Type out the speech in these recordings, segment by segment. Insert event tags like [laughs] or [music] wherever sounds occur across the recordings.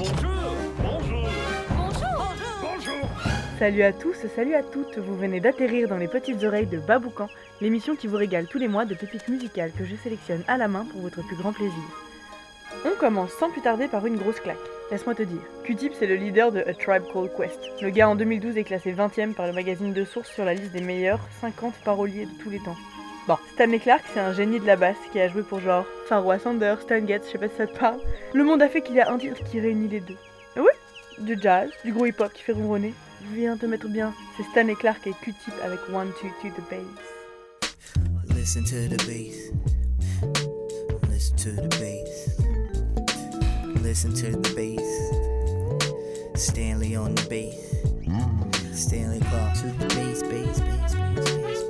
Bonjour Bonjour Bonjour Bonjour Salut à tous, salut à toutes, vous venez d'atterrir dans les petites oreilles de Baboucan, l'émission qui vous régale tous les mois de pépites musicales que je sélectionne à la main pour votre plus grand plaisir. On commence sans plus tarder par une grosse claque. Laisse-moi te dire, Q-Tip c'est le leader de A Tribe Called Quest. Le gars en 2012 est classé 20ème par le magazine de source sur la liste des meilleurs 50 paroliers de tous les temps. Stanley Clark c'est un génie de la basse qui a joué pour genre Pharoah Sanders, Stan Getz, je sais pas si ça te parle. Le monde a fait qu'il y a un titre qui réunit les deux. Ah oui Du jazz, du gros hip-hop qui fait ronronner. Viens te mettre bien, c'est Stanley Clark et Q-Tip avec One Two to the Bass. Listen to the bass. Listen to the bass. Listen to the bass. Stanley on the bass. Stanley Clark to the bass, bass, bass, bass, bass.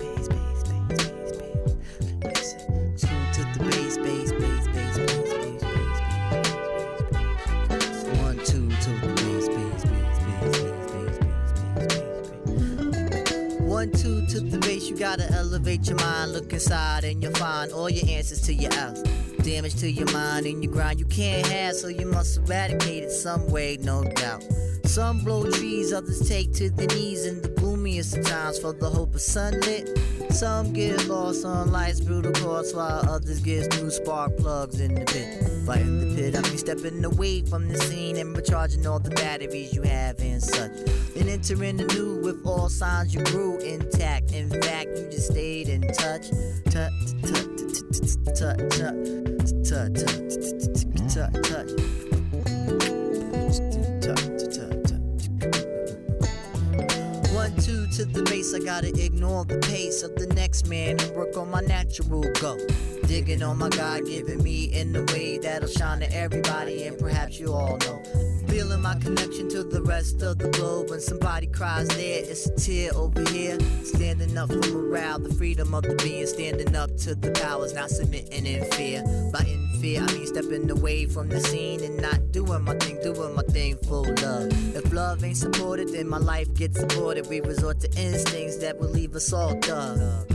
Two to the base, you gotta elevate your mind. Look inside and you'll find all your answers to your else. Damage to your mind and your grind you can't have, so you must eradicate it some way, no doubt. Some blow trees, others take to the knees in the gloomiest of times for the hope of sunlit. Some get lost on life's brutal course, while others get new spark plugs in the pit. Some stepping away from the scene and recharging all the batteries you have and such. Then entering the new with all signs you grew intact. In fact, you just stayed in touch. Touch, touch, touch, touch, touch, touch, touch, touch. The I gotta ignore the pace of the next man and work on my natural go. Digging on my God given me in a way that'll shine to everybody, and perhaps you all know. Feeling my connection to the rest of the globe. When somebody cries there, it's a tear over here. Standing up for morale, the freedom of the being. Standing up to the powers, not submitting in fear. By in fear, I mean stepping away from the scene and not doing my thing, doing my thing full love. If love ain't supported, then my life gets aborted. We resort to instincts that will leave us all. Dug,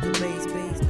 Blaze, blaze,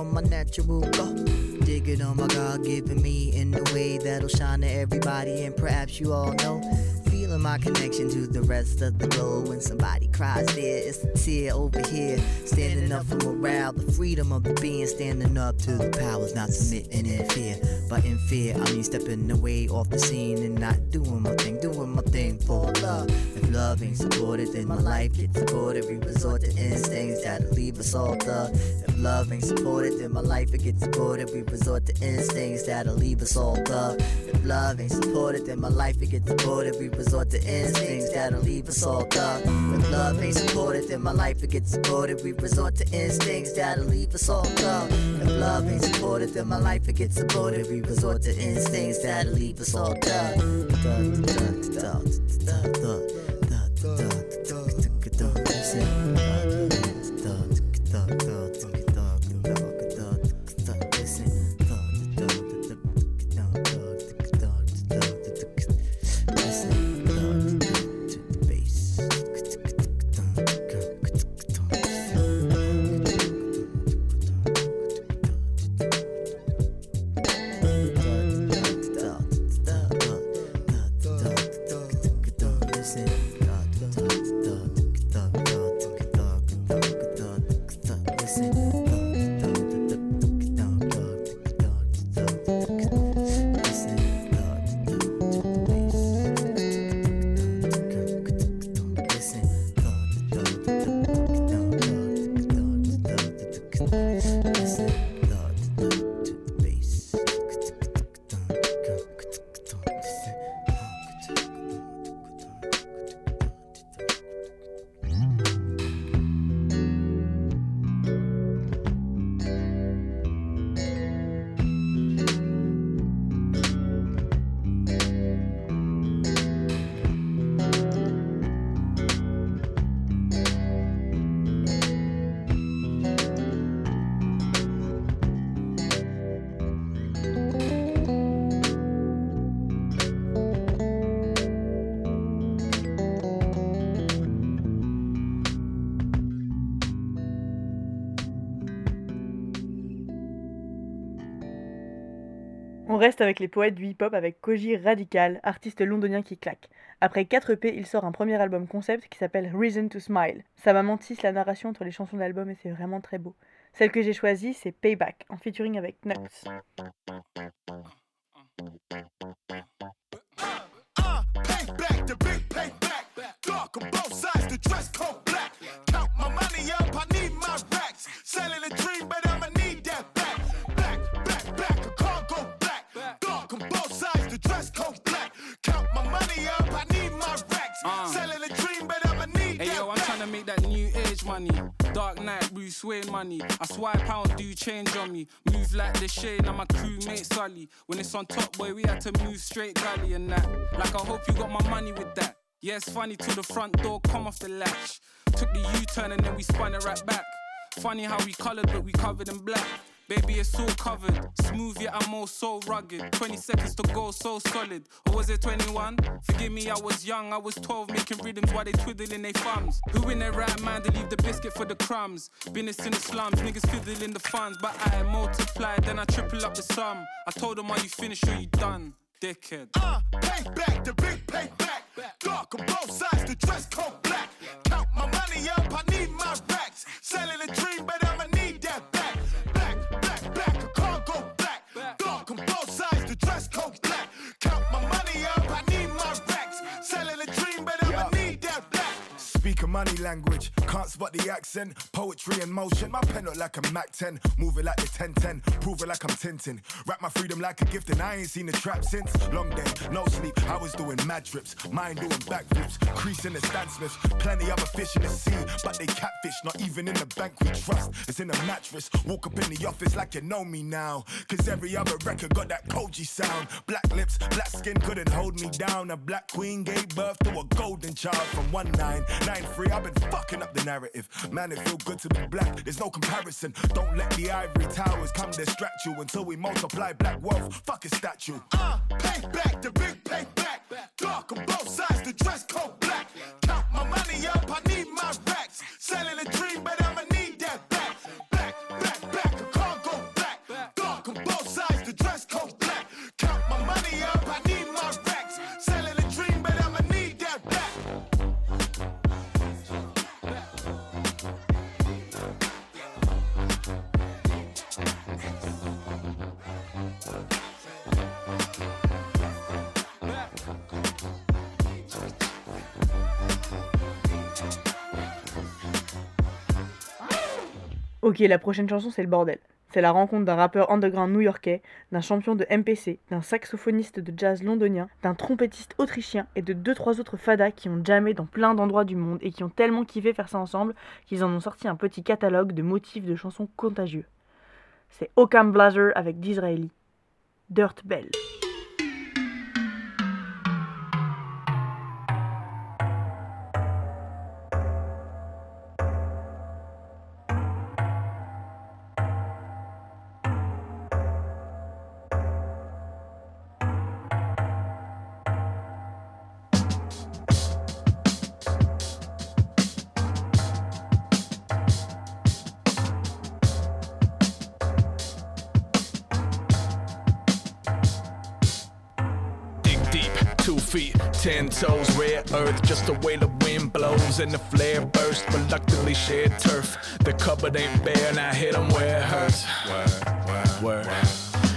on my natural go. Digging on my God given me in a way that'll shine to everybody, and perhaps you all know. Feeling my connection to the rest of the globe. When somebody cries there, it's a tear over here. Standing up for morale, the freedom of the being. Standing up to the powers, not submitting in fear. But in fear, I mean stepping away off the scene and not doing my thing, doing my thing for love. Love ain't supported, then my life gets aborted. We resort to instincts that'll leave us all thug. If love ain't supported, then my life it gets aborted. We resort to instincts that'll leave us all thug. If love ain't supported, then my life it gets aborted. We resort to instincts that'll leave us all thug. If love ain't supported, then my life it gets aborted. We resort to instincts that'll leave us all thug. If love ain't supported, then my life it gets aborted. We resort to instincts that'll leave us all thug. Reste avec les poètes du hip-hop avec Koji Radical, artiste londonien qui claque. Après 4 EP, il sort un premier album concept qui s'appelle Reason to Smile. Ça m'a la narration entre les chansons de l'album et c'est vraiment très beau. Celle que j'ai choisie, c'est Payback, en featuring avec Knucks. Dark night, Bruce Wayne money. I swipe pound, do change on me. Move like the shade, I'm my crewmate Sully. When it's on top, boy, we had to move straight gully and that. Like, I hope you got my money with that. Yeah, it's funny till the front door come off the latch. Took the U turn and then we spun it right back. Funny how we colored, but we covered in black. Baby, it's all covered. Smooth, yet I'm all so rugged. 20 seconds to go, so solid. Or was it 21? Forgive me, I was young. I was 12, making rhythms while they twiddling their thumbs. Who in their right mind to leave the biscuit for the crumbs? Business in the slums, niggas fiddling the funds. But I multiply, then I triple up the sum. I told them, are you finished or you done? Dickhead. Uh, pay back, the big pay back. Dark on both sides, the dress code black. Count my money up, I need my racks. Selling a dream, but I'ma money language. Can't spot the accent. Poetry in motion. My pen look like a Mac 10. Move like the 1010. Prove it like I'm Tintin. Wrap my freedom like a gift, and I ain't seen the trap since. Long day, no sleep. I was doing mad trips. Mine doing backflips. Crease in the Stan Smiths. Plenty other fish in the sea. But they catfish. Not even in the bank we trust. It's in a mattress. Walk up in the office like you know me now. Cause every other record got that Kojey sound. Black lips, black skin couldn't hold me down. A black queen gave birth to a golden child from 1993 free. I've been fucking up the narrative. Man, it feel good to be black. There's no comparison. Don't let the ivory towers come distract you until we multiply black wealth. Fuck a statue. Uh, pay back the big pay back. Dark on both sides, the dress code black. Count my money up, I need my racks. Selling a dream, but I'ma Ok, la prochaine chanson, c'est le bordel. C'est la rencontre d'un rappeur underground new-yorkais, d'un champion de MPC, d'un saxophoniste de jazz londonien, d'un trompettiste autrichien et de deux trois autres fadas qui ont jamais dans plein d'endroits du monde et qui ont tellement kiffé faire ça ensemble qu'ils en ont sorti un petit catalogue de motifs de chansons contagieux. C'est Occam Blazer avec Disraeli. Dirt Bell. Just the way the wind blows and the flare burst. Reluctantly shared turf. The cupboard ain't bare, and I hit 'em where it hurts. Word, word, word.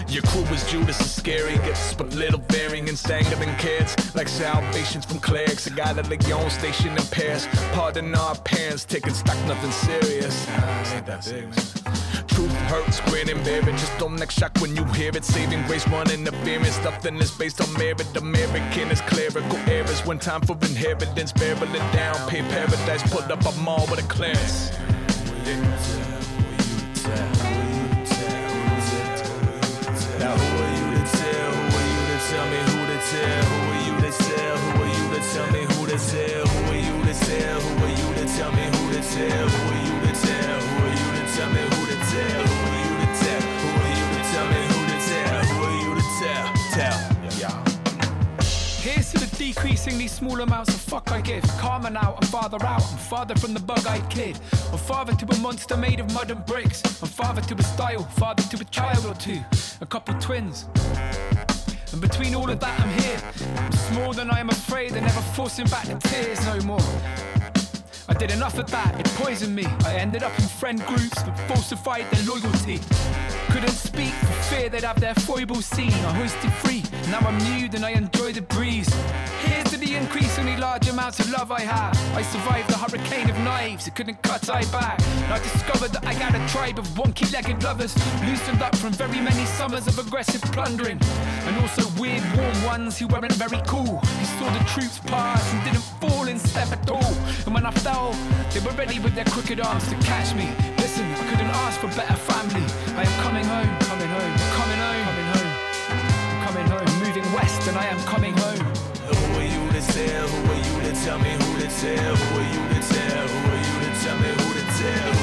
Your crew is Judas is scary, gets but little bearing and dangling kids like salvations from clerics. A guy that like your own station in Paris. Pardon our parents, taking stock, nothing serious. Nah, ain't that big, man. Truth hurts, grin and bear it. Just don't next shock when you hear it. Saving grace, one interference. Nothing is based on merit. American is clerical errors. When time for inheritance, barrel it down. Pay paradise, put up a mall with a clearance. Now who are you to tell? Who are you to tell me who to tell? Who are you to tell? Who are you to tell me who to tell? Who are you to tell? Who are you to tell me who to tell? Tell? Tell. Here's to the decreasingly small amounts of fuck I give. Karma out and father out. I'm father from the bug-eyed kid. I'm father to a monster made of mud and bricks. I'm father to a style, father to a child or two. A couple twins. And between all of that, I'm here. I'm small than I am afraid. They're never forcing back the tears no more. I did enough of that, it poisoned me. I ended up in friend groups that falsified their loyalty. Couldn't speak for fear they'd have their foible seen. I hoisted free, now I'm nude and I enjoy the breeze. Here's to the increasingly large amounts of love I have. I survived the hurricane of knives, it couldn't cut I back. And I discovered that I had a tribe of wonky legged lovers, loosened up from very many summers of aggressive plundering. And also weird warm ones who weren't very cool. Who saw the troops pass and didn't fall in step at all. And when I fell, they were ready with their crooked arms to catch me. Listen, I couldn't ask for better family. I am coming home, coming home, coming home, coming home, coming home. Moving west, and I am coming home. Who are you to tell? Who are you to tell me who to tell? Who are you to tell? Who are you to tell me who to tell?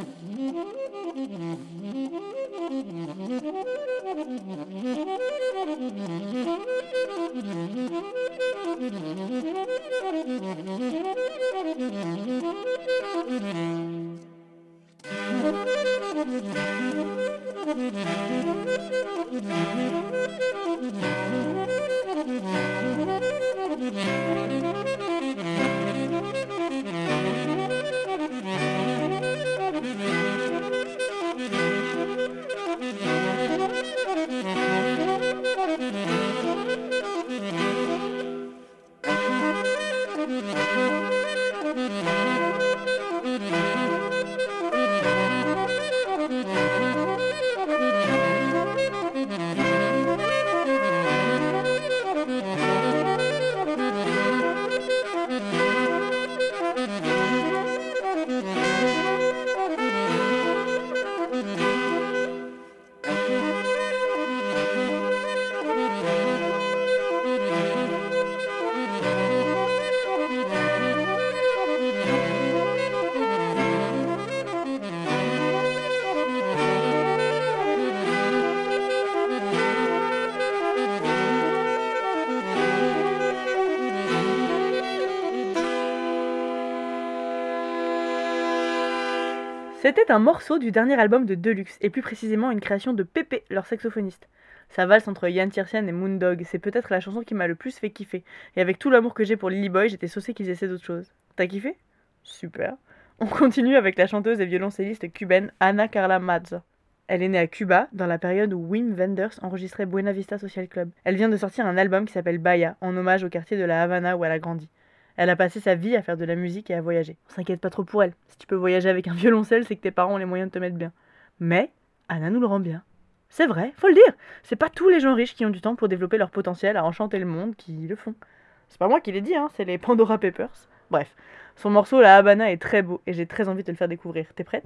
mm-hmm. C'était un morceau du dernier album de Deluxe, et plus précisément une création de Pépé, leur saxophoniste. Ça valse entre Yann Tiersen et Moondog, c'est peut-être la chanson qui m'a le plus fait kiffer. Et avec tout l'amour que j'ai pour Lily Boy, j'étais saucée qu'ils essaient d'autre chose. T'as kiffé? Super. On continue avec la chanteuse et violoncelliste cubaine Ana Carla Mazza. Elle est née à Cuba, dans la période où Wim Wenders enregistrait Buena Vista Social Club. Elle vient de sortir un album qui s'appelle Bahia, en hommage au quartier de la Havana où elle a grandi. Elle a passé sa vie à faire de la musique et à voyager. On s'inquiète pas trop pour elle. Si tu peux voyager avec un violoncelle, c'est que tes parents ont les moyens de te mettre bien. Mais Anna nous le rend bien. C'est vrai, faut le dire. C'est pas tous les gens riches qui ont du temps pour développer leur potentiel à enchanter le monde qui le font. C'est pas moi qui l'ai dit, hein, c'est les Pandora Papers. Bref, son morceau La Habana est très beau et j'ai très envie de le faire découvrir. T'es prête?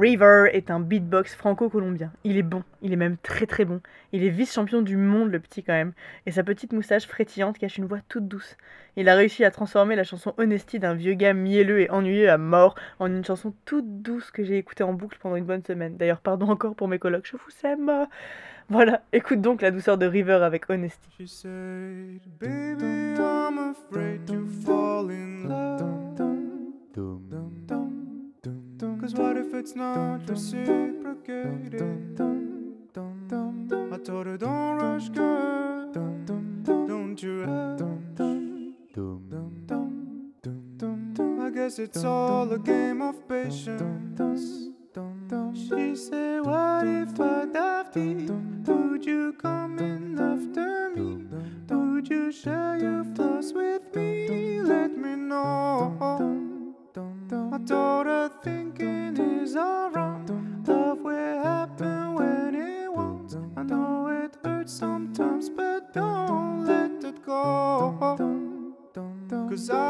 River est un beatbox franco-colombien. Il est bon, il est même très très bon. Il est vice-champion du monde, le petit quand même. Et sa petite moustache frétillante cache une voix toute douce. Il a réussi à transformer la chanson Honesty d'un vieux gars mielleux et ennuyeux à mort en une chanson toute douce que j'ai écoutée en boucle pendant une bonne semaine. D'ailleurs, pardon encore pour mes colocs, je vous aime. Voilà, écoute donc la douceur de River avec Honesty. Cause what if it's not reciprocated? I told her, Don't rush, girl. Don't you rush. I guess it's all a game of patience. She said, What if I dive deep? Would you come in after me? Would you share your flaws with me? Let me know. I told her thinking is alright. Love will happen when it won't. I know it hurts sometimes, but don't let it go. Cause I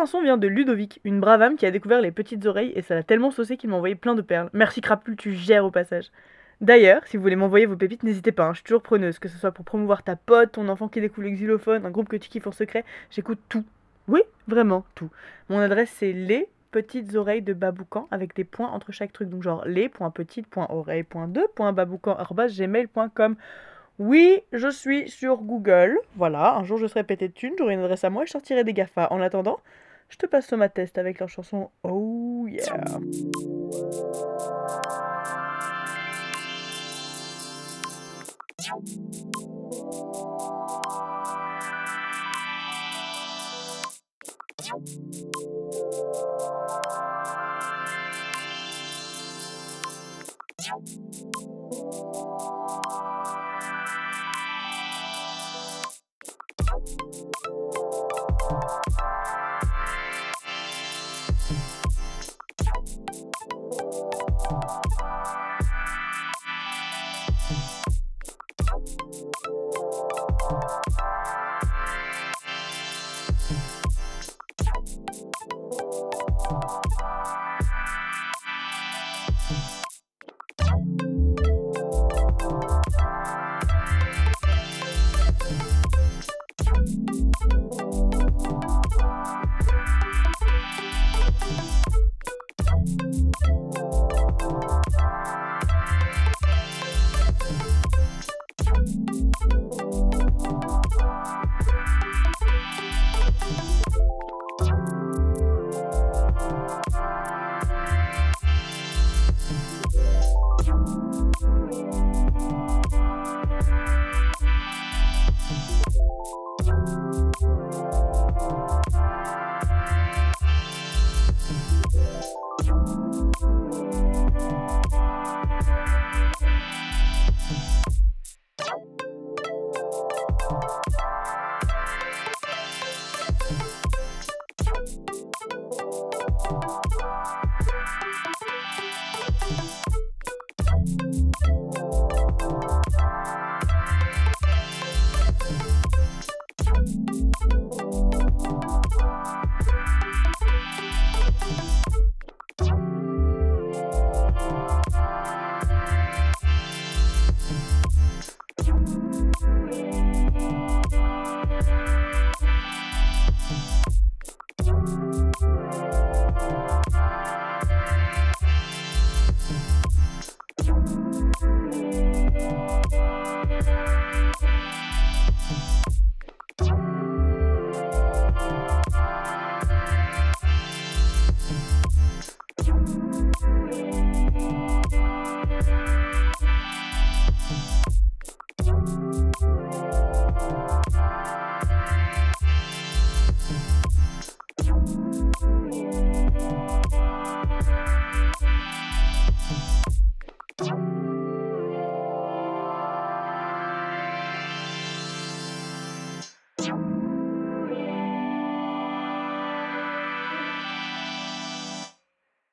Le prochain son vient de Ludovic, une brave âme qui a découvert les petites oreilles et ça l'a tellement saucé qu'il m'a envoyé plein de perles. Merci Crapule, tu gères au passage. D'ailleurs, si vous voulez m'envoyer vos pépites, n'hésitez pas, hein, je suis toujours preneuse, que ce soit pour promouvoir ta pote, ton enfant qui découvre le xylophone, un groupe que tu kiffes en secret, j'écoute tout. Oui, vraiment tout. Mon adresse c'est les petites oreilles de Baboucan avec des points entre chaque truc, donc genre les.petites.oreilles.2.baboucan.gmail.com. Oui, je suis sur Google. Voilà, un jour je serai pété de thunes, j'aurai une adresse à moi et je sortirai des GAFA. En attendant, je te passe ma test avec leur chanson Oh yeah.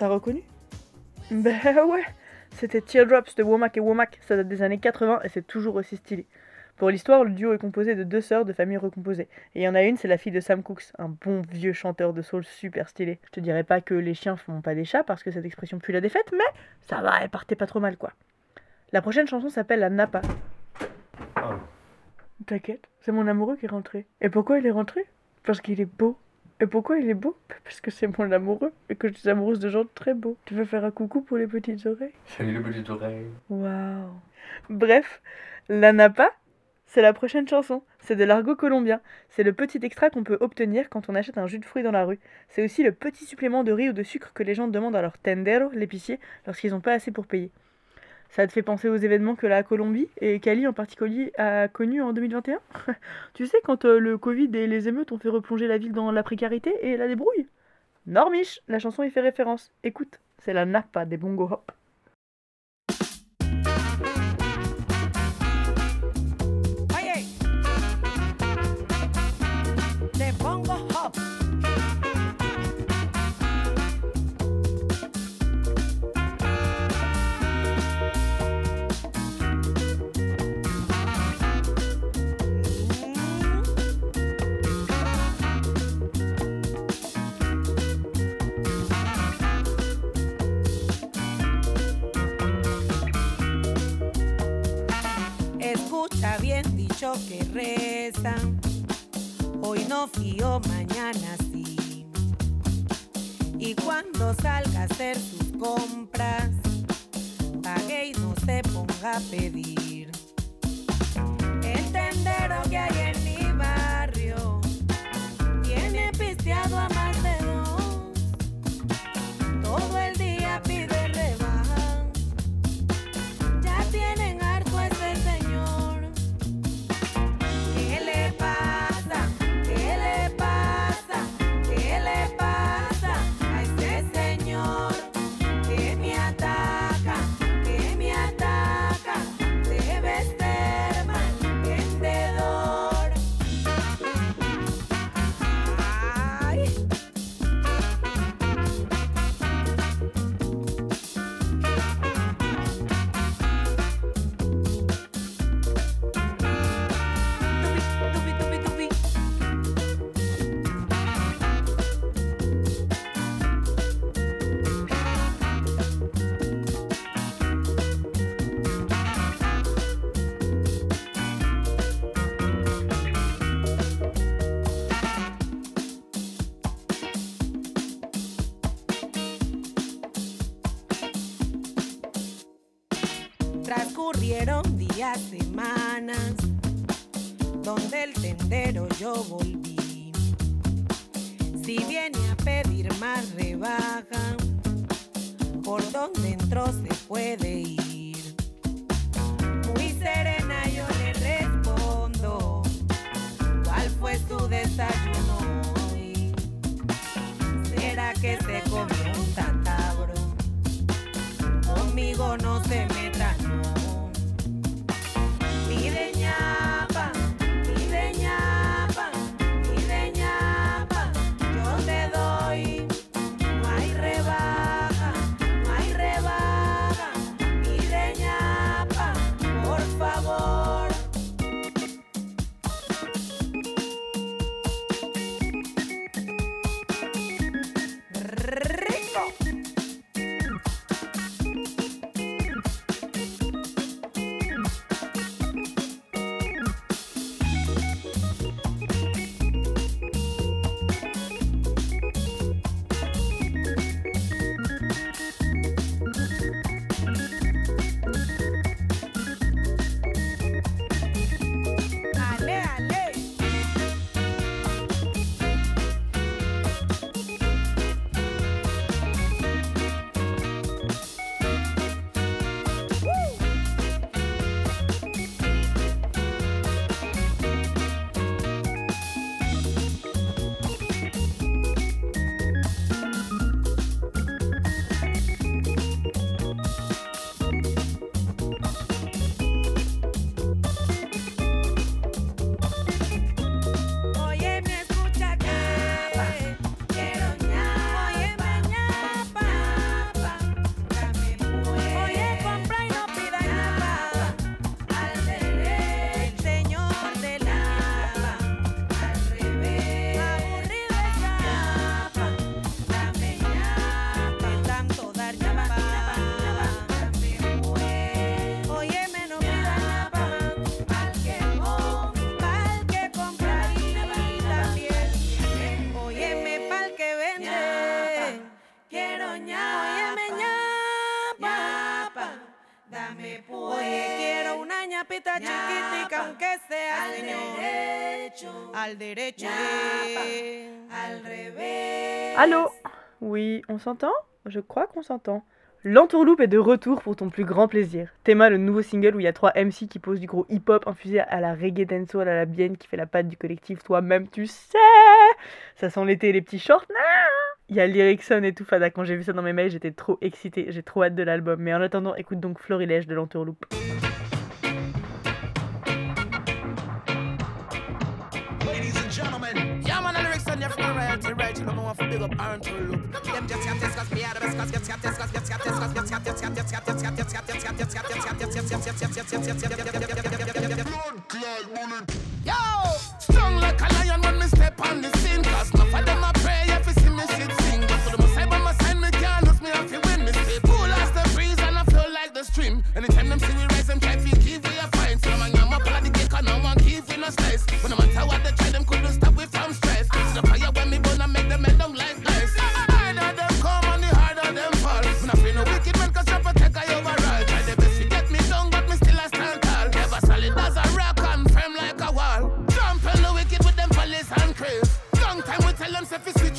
T'as reconnu? Ben [laughs] ouais C'était Teardrops de Womack et Womack, ça date des années 80 et c'est toujours aussi stylé. Pour l'histoire, le duo est composé de deux sœurs de familles recomposées. Et il y en a une, c'est la fille de Sam Cooks, un bon vieux chanteur de soul super stylé. Je te dirais pas que les chiens font pas des chats parce que cette expression pue la défaite, mais ça va, elle partait pas trop mal quoi. La prochaine chanson s'appelle La Napa. T'inquiète, c'est mon amoureux qui est rentré. Et pourquoi il est rentré? Parce qu'il est beau. Et pourquoi il est beau? Parce que c'est mon amoureux et que je suis amoureuse de gens très beaux. Tu veux faire un coucou pour les petites oreilles? Salut les petites oreilles. Waouh Bref, La Napa, c'est la prochaine chanson. C'est de l'argot colombien. C'est le petit extra qu'on peut obtenir quand on achète un jus de fruits dans la rue. C'est aussi le petit supplément de riz ou de sucre que les gens demandent à leur tendero, l'épicier, lorsqu'ils n'ont pas assez pour payer. Ça te fait penser aux événements que la Colombie et Cali en particulier a connus en 2021 [laughs] Tu sais, quand euh, le Covid et les émeutes ont fait replonger la ville dans la précarité et la débrouille? Normiche, la chanson y fait référence. Écoute, c'est la Napa des Bongo Hop. Que rezan. Hoy no fío, mañana sí. Y cuando salga a hacer sus compras, pague y no se ponga a pedir. El tendero que hay en mi barrio tiene pisteado a más de dos. Todo el día pide derecho, al derecho, al revés. Allô Oui, on s'entend Je crois qu'on s'entend. L'entourloupe est de retour pour ton plus grand plaisir. Théma, le nouveau single où il y a trois MC qui posent du gros hip-hop infusé à la reggae dancehall à la bienne qui fait la patte du collectif Toi-même tu sais Ça sent l'été et les petits shorts. Il y a Lyricson et tout fada. Quand j'ai vu ça dans mes mails, j'étais trop excitée. J'ai trop hâte de l'album. Mais en attendant, écoute donc Florilège de l'entourloupe. Big up Aaron to look. Them just got this, me out of this, cause gets got this, cause gets got this, cause gets got this, got this, got this, got this, got this, got this, got this, got this, Yo, strong like a lion when me step on the scene, cause of them a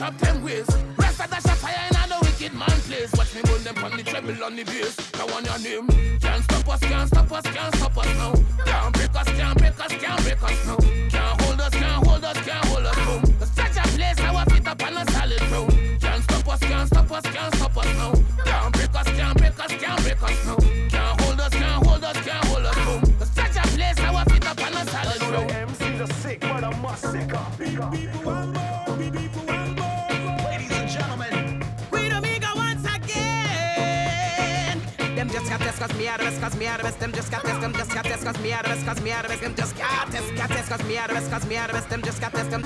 switch them ways. Rest of dash a fire in the wicked man place. Watch me burn them on the treble on the bass. Now on your name. Can't stop us, can't stop us, can't stop us now. Can't break us, can't break us, can't break us now. Can't hold us, can't hold us, can't cause me out of this, cause me out of this. Them just got this, them just got this cause me out of this, cause me out of this. Them just got this, got this cause me out of this, cause me out of this. Them just got this, them.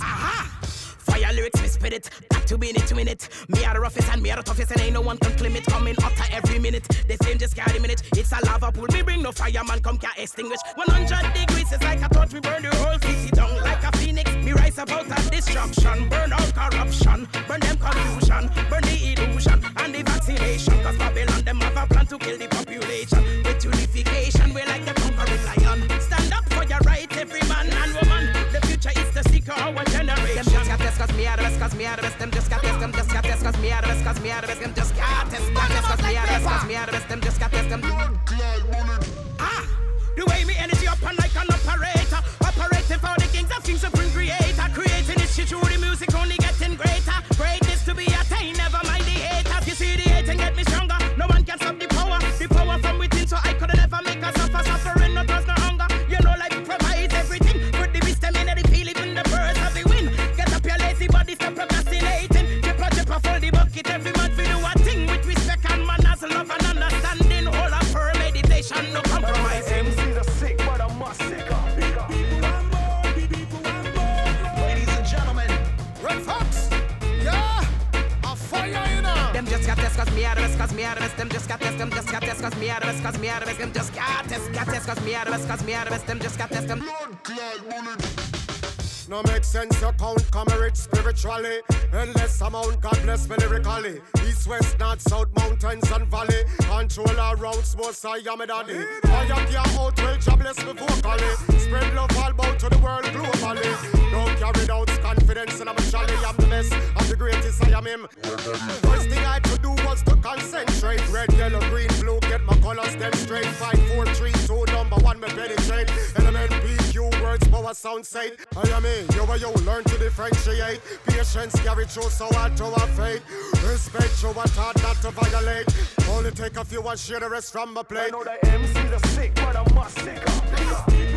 Aha! Fire lyrics, me spit it. Back to minute to minute. Me are the roughest and me are the toughest, and ain't no one can claim it. Coming hotter every minute. The same just carry minute. It's a lava pool. Me bring no fireman, come can't extinguish. 100 degrees is like I thought we burn the whole city down like a phoenix. Me rise about a destruction. Burn out corruption. Burn them confusion. Burn the illusion cause me out of this, I'm just artist. Cause me out of this, cause me out amount, God bless me lyrically. East, west, north, south, mountains and valley. Control around, most I am a daddy. Fire your out, well, job bless me vocally. Spread love all about to the world globally. Don't carry doubts, confidence in my jolly. I'm the best, I'm the greatest, I am him. First thing I to do was to concentrate. Red, yellow, green, blue, get my colors them straight. Five, four, three, two, number one, me penetrate. Element, words, power, sound, sight. I am me, you and you learn to differentiate. Patience carry through so hard to have faith. Respect you and taught not to violate. Only take a few and share the rest from my I know the MCs are sick, but I'm sicker. ladies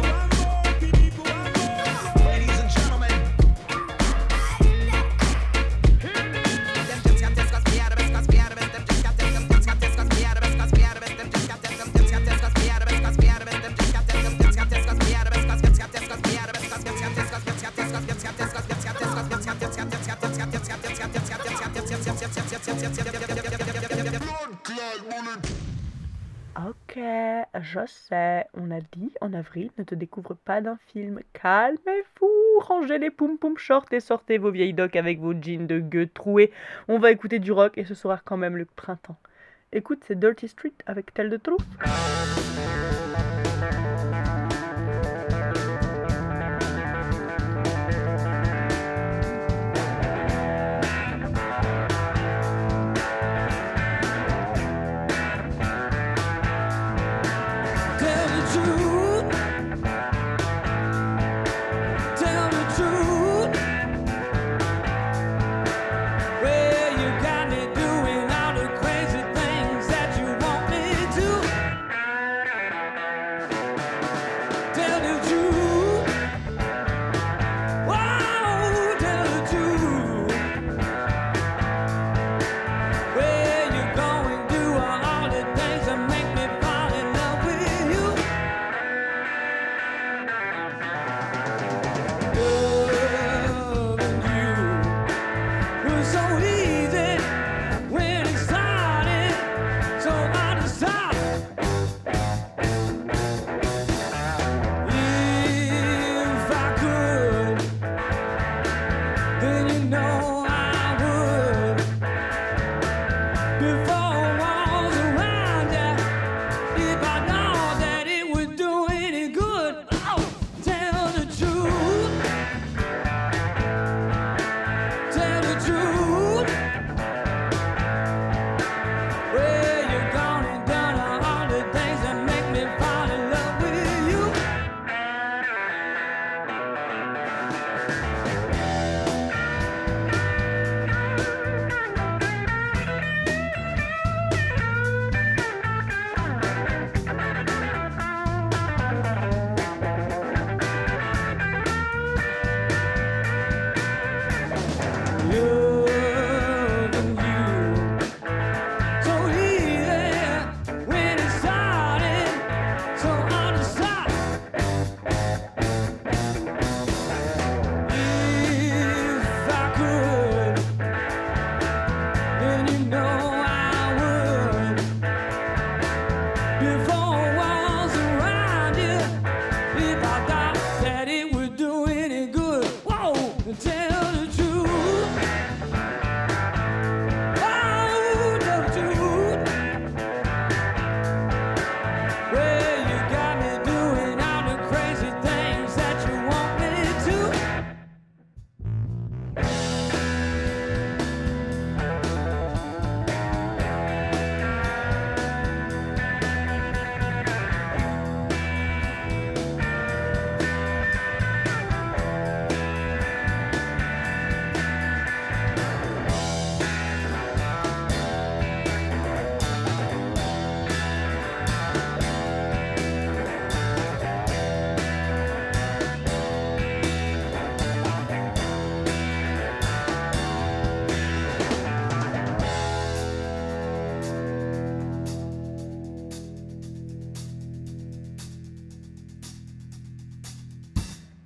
on a dit en avril, ne te découvre pas d'un film. Calmez-vous, rangez les poum poum shorts et sortez vos vieilles docks avec vos jeans de gueux troués. On va écouter du rock et ce sera quand même le printemps. Écoute, c'est Dirty Street avec Tell the Truth.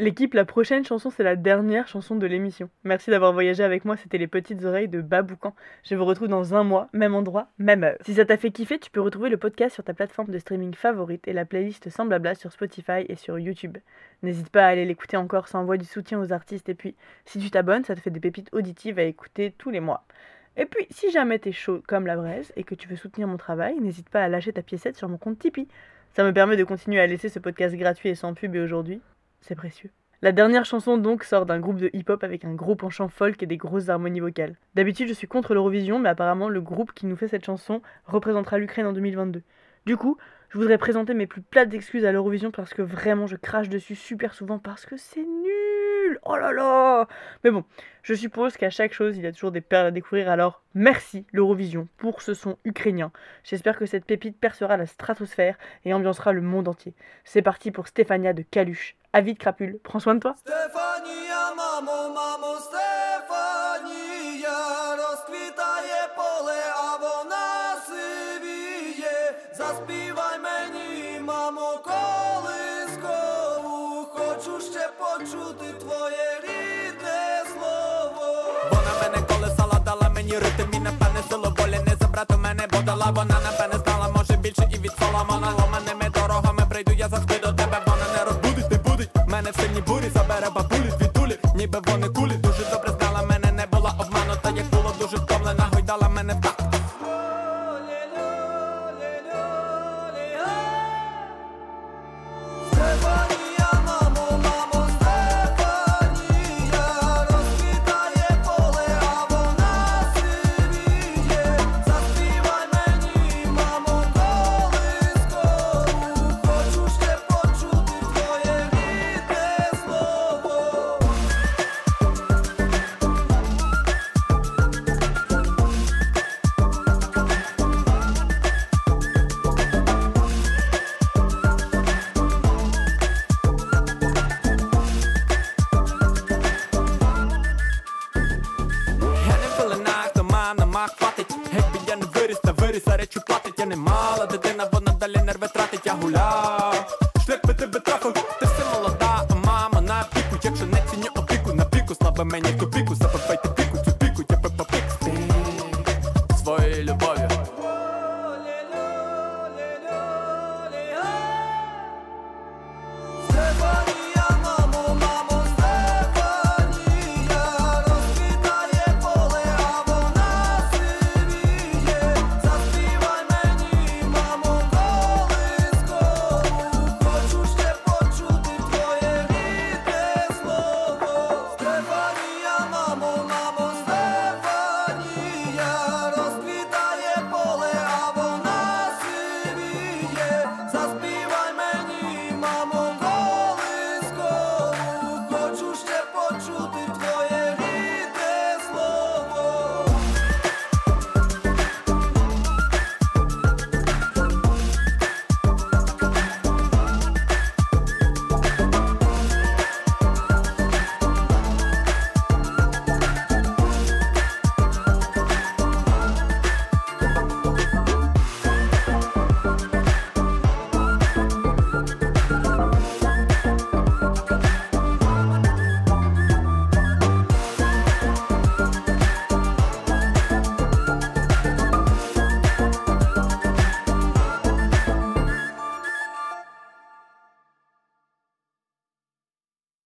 L'équipe, la prochaine chanson, c'est la dernière chanson de l'émission. Merci d'avoir voyagé avec moi, c'était les petites oreilles de Baboucan. Je vous retrouve dans un mois, même endroit, même heure. Si ça t'a fait kiffer, tu peux retrouver le podcast sur ta plateforme de streaming favorite et la playlist sans blabla sur Spotify et sur YouTube. N'hésite pas à aller l'écouter encore, ça envoie du soutien aux artistes et puis si tu t'abonnes, ça te fait des pépites auditives à écouter tous les mois. Et puis, si jamais t'es chaud comme la braise et que tu veux soutenir mon travail, n'hésite pas à lâcher ta piécette sur mon compte Tipeee. Ça me permet de continuer à laisser ce podcast gratuit et sans pub et aujourd'hui, c'est précieux. La dernière chanson donc sort d'un groupe de hip-hop avec un gros penchant folk et des grosses harmonies vocales. D'habitude je suis contre l'Eurovision mais apparemment le groupe qui nous fait cette chanson représentera l'Ukraine en 2022. Du coup, je voudrais présenter mes plus plates excuses à l'Eurovision parce que vraiment je crache dessus super souvent parce que c'est nul. Oh là là Mais bon, je suppose qu'à chaque chose il y a toujours des perles à découvrir alors merci l'Eurovision pour ce son ukrainien. J'espère que cette pépite percera la stratosphère et ambiancera le monde entier. C'est parti pour Stéphania de Caluche. Avis de crapule, prends soin de toi. Стефанія, мамо, мамо, Стефанія, розквітає поле, а вона сивіє. Заспівай мені, мамо, колискову, хочу ще почути твоє рідне слово. Вона мене колесала, дала мені ритм і напевне силу волі не забрати мене, бо дала вона напевне знала, може більше і від Соломона Ломаними βετράτε κι.